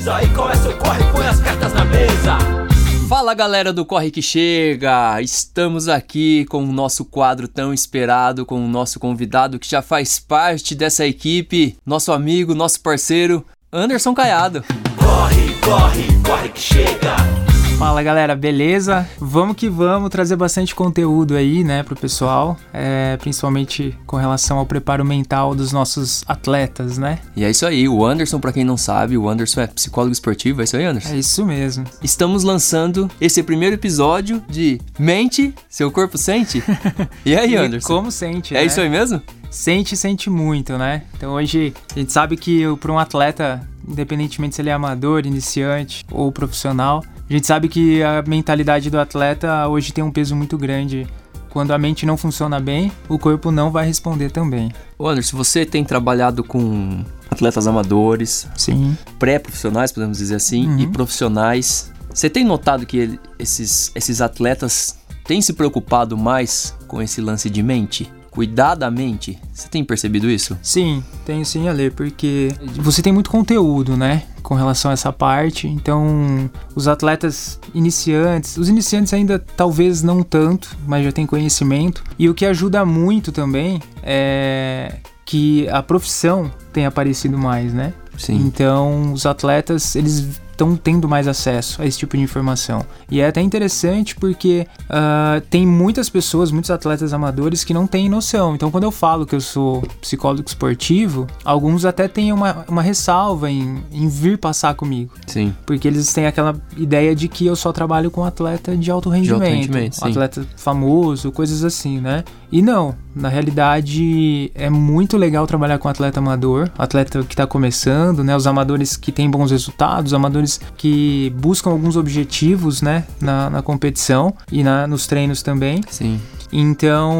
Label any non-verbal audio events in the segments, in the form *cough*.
Diz aí qual é seu corre, põe as cartas na mesa. Fala galera do Corre que Chega! Estamos aqui com o nosso quadro tão esperado, com o nosso convidado que já faz parte dessa equipe, nosso amigo, nosso parceiro, Anderson Caiado. Corre, corre, corre que chega. Fala galera, beleza? Vamos que vamos trazer bastante conteúdo aí, né, pro pessoal, é, principalmente com relação ao preparo mental dos nossos atletas, né? E é isso aí, o Anderson, pra quem não sabe, o Anderson é psicólogo esportivo, é isso aí, Anderson? É isso mesmo. Estamos lançando esse primeiro episódio de Mente, seu corpo sente? *laughs* E aí, Anderson? Como sente, É né? isso aí mesmo? Sente, sente muito, né? Então hoje a gente sabe que para um atleta, independentemente se ele é amador, iniciante ou profissional, a gente sabe que a mentalidade do atleta hoje tem um peso muito grande. Quando a mente não funciona bem, o corpo não vai responder também. Ô Anderson, você tem trabalhado com atletas amadores, Sim. pré-profissionais, podemos dizer assim, Uhum. e profissionais. Você tem notado que ele- esses, esses atletas têm se preocupado mais com esse lance de mente? Cuidar da mente? Você tem percebido isso? Sim, tenho sim a ler, porque você tem muito conteúdo, né? Com relação a essa parte. Então, os atletas iniciantes, os iniciantes ainda talvez não tanto, mas já tem conhecimento. E o que ajuda muito também é que a profissão tem aparecido mais, né? Sim. Então, os atletas, eles estão tendo mais acesso a esse tipo de informação. E é até interessante porque ah, tem muitas pessoas, muitos atletas amadores que não têm noção. Então, quando eu falo que eu sou psicólogo esportivo, alguns até têm uma, uma ressalva em, em vir passar comigo. Sim. Porque eles têm aquela ideia de que eu só trabalho com atleta de alto rendimento, rendimento, sim. atleta famoso, coisas assim, né? E não, na realidade é muito legal trabalhar com atleta amador, atleta que tá começando, né? Os amadores que têm bons resultados, os amadores que buscam alguns objetivos, né? Na, na competição e na, nos treinos também. Sim. Então,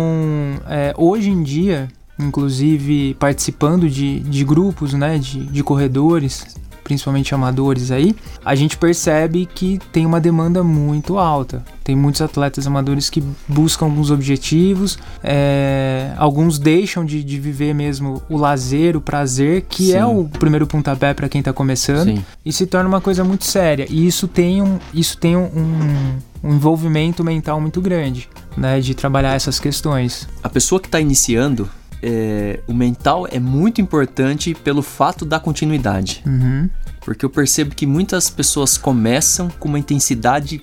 é, hoje em dia, inclusive participando de, de grupos, né, de, de corredores, principalmente amadores aí, a gente percebe que tem uma demanda muito alta. Tem muitos atletas amadores que buscam alguns objetivos, é, alguns deixam de, de viver mesmo o lazer, o prazer, que Sim. é o primeiro pontapé para quem tá começando Sim. e se torna uma coisa muito séria. E isso tem um, isso tem um, um- um envolvimento mental muito grande, né? De trabalhar essas questões. A pessoa que está iniciando, é, o mental é muito importante pelo fato da continuidade. Uhum. Porque eu percebo que muitas pessoas começam com uma intensidade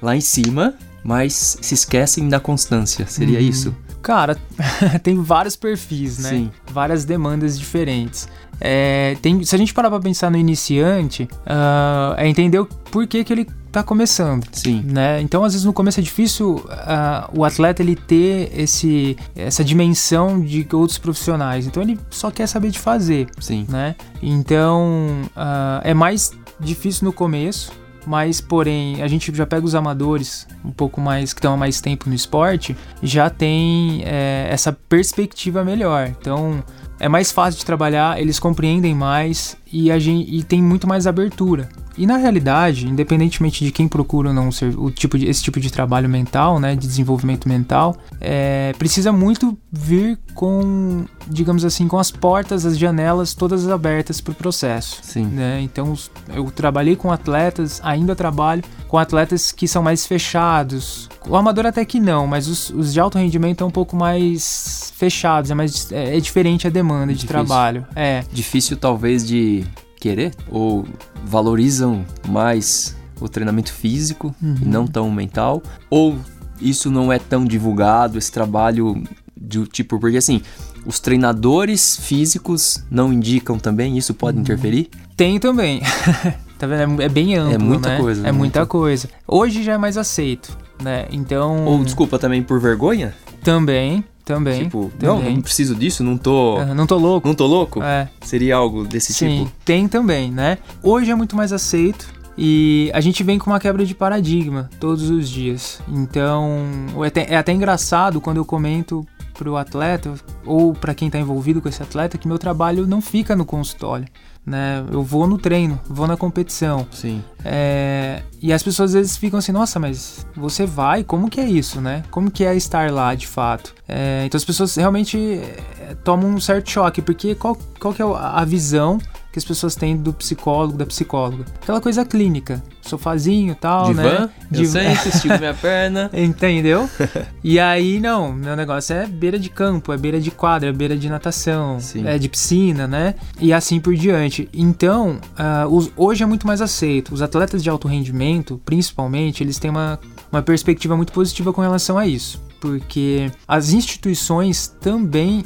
lá em cima, mas se esquecem da constância. Seria Uhum. isso? Cara, *laughs* tem vários perfis, né? Sim. Várias demandas diferentes. É, tem, se a gente parar pra pensar no iniciante, ah, é entender o porquê que ele tá começando. Sim. né? Então, às vezes no começo é difícil ah, o atleta ele ter esse, essa dimensão de outros profissionais. Então, ele só quer saber de fazer, Sim. né? Então, ah, é mais difícil no começo. Mas, porém, a gente já pega os amadores um pouco mais que estão há mais tempo no esporte, já tem é, essa perspectiva melhor. Então, é mais fácil de trabalhar, eles compreendem mais e, a gente, e tem muito mais abertura. E na realidade, independentemente de quem procura ou não ser, o tipo de, esse tipo de trabalho mental, né, de desenvolvimento mental, é, precisa muito vir com, digamos assim, com as portas, as janelas todas abertas para o processo. Sim. Né? Então, eu trabalhei com atletas, ainda trabalho com atletas que são mais fechados. O amador até que não, mas os, os de alto rendimento é um pouco mais fechados, é, mais, é, é diferente a demanda de Difícil. trabalho. É, Difícil talvez de querer ou valorizam mais o treinamento físico Uhum. e não tão mental ou isso não é tão divulgado esse trabalho de tipo porque assim os treinadores físicos não indicam também isso pode Uhum. interferir Tem também. *laughs* tá vendo? É, é bem amplo, muita né? coisa, É né? muita coisa. Hoje já é mais aceito, né? Então... ou desculpa também por vergonha Também, também. tipo não também. não preciso disso não tô Ah, não tô louco. não tô louco É, seria algo desse sim, tipo tem também, né? Hoje é muito mais aceito. E a gente vem com uma quebra de paradigma todos os dias. Então, é até, é até engraçado quando eu comento pro atleta ou para quem tá envolvido com esse atleta que meu trabalho não fica no consultório, né? Eu vou no treino, vou na competição. sim É, e as pessoas às vezes ficam assim, nossa, mas você vai? Como que é isso, né? Como que é estar lá de fato? É, então as pessoas realmente é, tomam um certo choque, porque qual, qual que é a visão que as pessoas têm do psicólogo, da psicóloga. Aquela coisa clínica, sofazinho e tal, né? eu Div- sento, estico minha *laughs* perna. Entendeu? *laughs* e aí, não, meu negócio é beira de campo, é beira de quadra, é beira de natação, Sim. é de piscina, né? E assim por diante. Então, ah, os- hoje é muito mais aceito. Os atletas de alto rendimento, principalmente, eles têm uma, uma perspectiva muito positiva com relação a isso. Porque as instituições também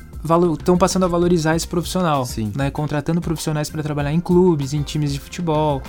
estão passando a valorizar esse profissional, Sim. né? Contratando profissionais para trabalhar em clubes, em times de futebol.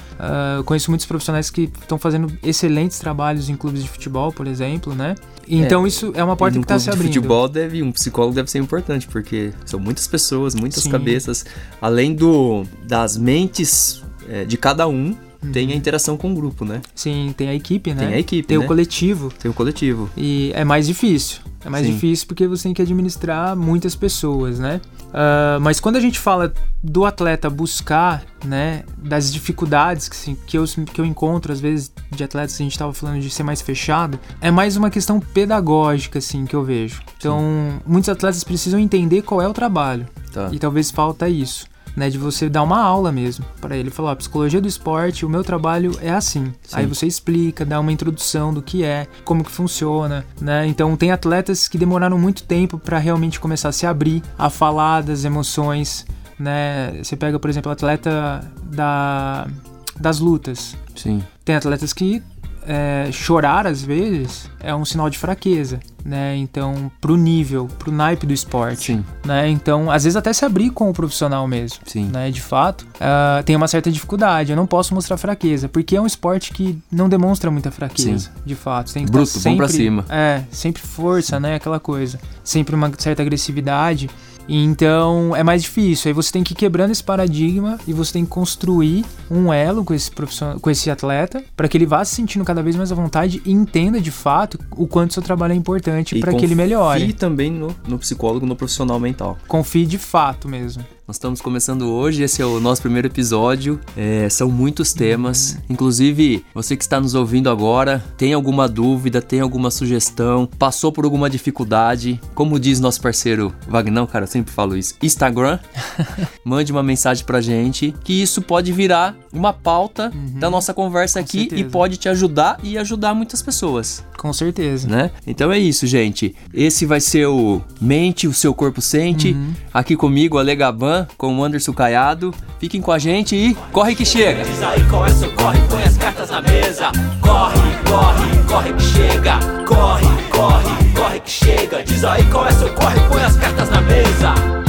Eu conheço muitos profissionais que estão fazendo excelentes trabalhos em clubes de futebol, por exemplo, né? Então isso é uma porta que está se de abrindo. futebol deve um psicólogo deve ser importante porque são muitas pessoas, muitas Sim. cabeças, além do das mentes é, de cada um Uhum. tem a interação com o grupo, né? Sim, tem a equipe, né? Tem a equipe, Tem né? o coletivo. Tem o coletivo. E é mais difícil. É mais Sim. difícil porque você tem que administrar muitas pessoas, né? Ah, mas quando a gente fala do atleta buscar, né, das dificuldades que, assim, que, eu, que eu encontro, às vezes, de atletas, a gente estava falando de ser mais fechado, é mais uma questão pedagógica, assim, que eu vejo. Então, muitos atletas precisam entender qual é o trabalho. Tá. E talvez falta isso, né? De você dar uma aula mesmo para ele. Falar, ó, psicologia do esporte, o meu trabalho é assim. Aí você explica, dá uma introdução do que é, como que funciona, né? Então tem atletas que demoraram muito tempo para realmente começar a se abrir, a falar das emoções, né? Você pega, por exemplo, o atleta da, das lutas. Sim. Tem atletas que é, chorar às vezes é um sinal de fraqueza, né? Então, pro nível, pro naipe do esporte, Sim. né? Então, às vezes até se abrir com o profissional mesmo, Sim. né? De fato, ah, tem uma certa dificuldade. Eu não posso mostrar fraqueza, porque é um esporte que não demonstra muita fraqueza, de fato. Tem que Bruto, estar vamos pra sempre, cima. É, sempre força, né? Aquela coisa. Sempre uma certa agressividade. Então é mais difícil. Aí você tem que ir quebrando esse paradigma e você tem que construir um elo com esse profissional, com esse atleta, para que ele vá se sentindo cada vez mais à vontade e entenda de fato o quanto seu trabalho é importante para que ele confie melhore. também no, no psicólogo, no profissional mental. Confie de fato mesmo. Nós estamos começando hoje, esse é o nosso primeiro episódio. É, são muitos temas. Inclusive, você que está nos ouvindo agora, tem alguma dúvida, tem alguma sugestão, passou por alguma dificuldade, como diz nosso parceiro Vagnão, cara, eu sempre falo isso, Instagram, *laughs* mande uma mensagem pra gente, que isso pode virar uma pauta da nossa conversa aqui e certeza. pode te ajudar e ajudar muitas pessoas Com certeza. né? Então é isso, gente. Esse vai ser o Mente, o seu corpo sente. Uhum. Aqui comigo, Ale Gaban, com o Anderson Caiado. Fiquem com a gente e corre que chega! Diz aí qual é seu corre, põe as cartas na mesa. Corre, corre, corre que chega. Corre, corre, corre que chega. Diz aí qual é seu corre, põe as cartas na mesa.